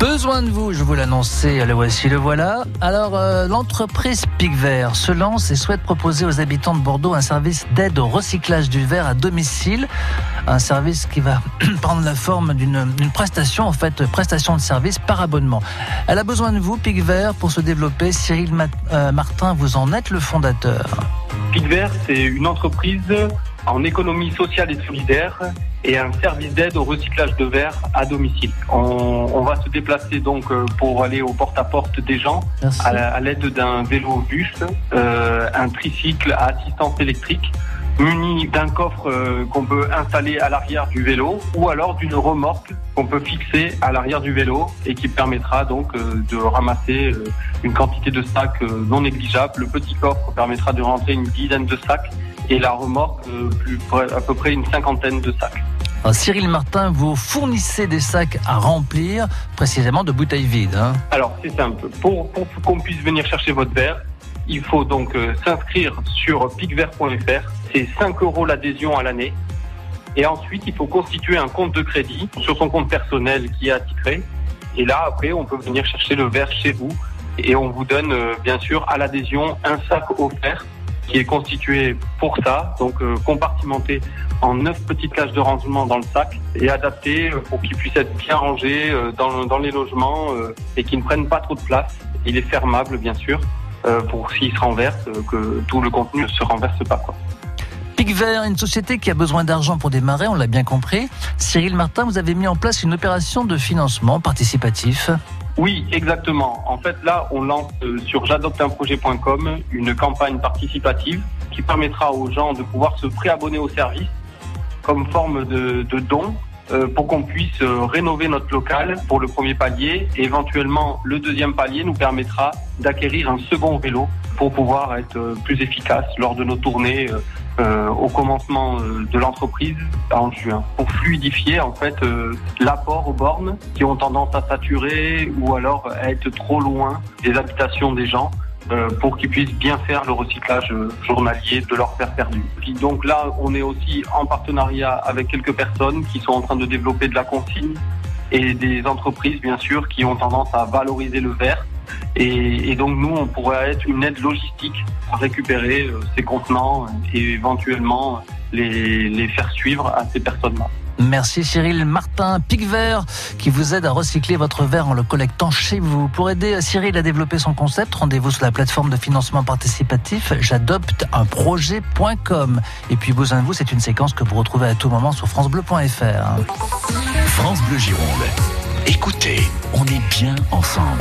Besoin de vous, je vous l'annonçais, le voici, le voilà. Alors, euh, l'entreprise Pic Vert se lance et souhaite proposer aux habitants de Bordeaux un service d'aide au recyclage du verre à domicile. Un service qui va prendre la forme d'une prestation, en fait, prestation de service par abonnement. Elle a besoin de vous, Pic Vert, pour se développer. Cyril euh, Martin, vous en êtes le fondateur. Pic Vert, c'est une entreprise en économie sociale et solidaire et un service d'aide au recyclage de verre à domicile. On, va se déplacer donc euh, pour aller au porte-à-porte des gens à l'aide d'un vélo bus, euh, un tricycle à assistance électrique muni d'un coffre euh, qu'on peut installer à l'arrière du vélo ou alors d'une remorque qu'on peut fixer à l'arrière du vélo et qui permettra donc de ramasser une quantité de sacs non négligeable. Le petit coffre permettra de rentrer une dizaine de sacs et la remorque plus, à peu près une cinquantaine de sacs. Cyril Martin, vous fournissez des sacs à remplir, précisément de bouteilles vides. Hein. Alors, c'est simple. Pour, qu'on puisse venir chercher votre verre, il faut donc euh, s'inscrire sur picvert.fr. C'est 5 euros l'adhésion à l'année. Et ensuite, il faut constituer un compte de crédit sur son compte personnel qui est attitré. Et là, après, on peut venir chercher le verre chez vous. Et on vous donne, euh, bien sûr, à l'adhésion, un sac offert qui est constitué pour ça, donc euh, compartimenté en neuf petites cages de rangement dans le sac et adapté euh, pour qu'il puisse être bien rangé euh, dans, les logements et qu'il ne prenne pas trop de place. Il est fermable bien sûr pour s'il se renverse, que tout le contenu ne se renverse pas. Quoi. Pic Vert, une société qui a besoin d'argent pour démarrer, on l'a bien compris. Cyril Martin, vous avez mis en place une opération de financement participatif. Oui, exactement. En fait, là, on lance euh, sur j'adopteunprojet.com une campagne participative qui permettra aux gens de pouvoir se préabonner au service comme forme de, don pour qu'on puisse euh, rénover notre local pour le premier palier. Et éventuellement le deuxième palier nous permettra d'acquérir un second vélo pour pouvoir être plus efficace lors de nos tournées euh, au commencement euh, de l'entreprise en juin. Pour fluidifier en fait euh, l'apport aux bornes qui ont tendance à saturer ou alors à être trop loin des habitations des gens pour qu'ils puissent bien faire le recyclage journalier de leurs verres perdus. donc là, on est aussi en partenariat avec quelques personnes qui sont en train de développer de la consigne et des entreprises, bien sûr, qui ont tendance à valoriser le verre et, donc nous, on pourrait être une aide logistique à récupérer euh, ces contenants et éventuellement les, faire suivre à ces personnes-là. Merci Cyril Martin, Pic Vert, qui vous aide à recycler votre verre en le collectant chez vous. Pour aider Cyril à développer son concept, rendez-vous sur la plateforme de financement participatif j'adopte un projet.com. Et puis besoin de vous, c'est une séquence que vous retrouvez à tout moment sur francebleu.fr. France Bleu Gironde. Écoutez, on est bien ensemble.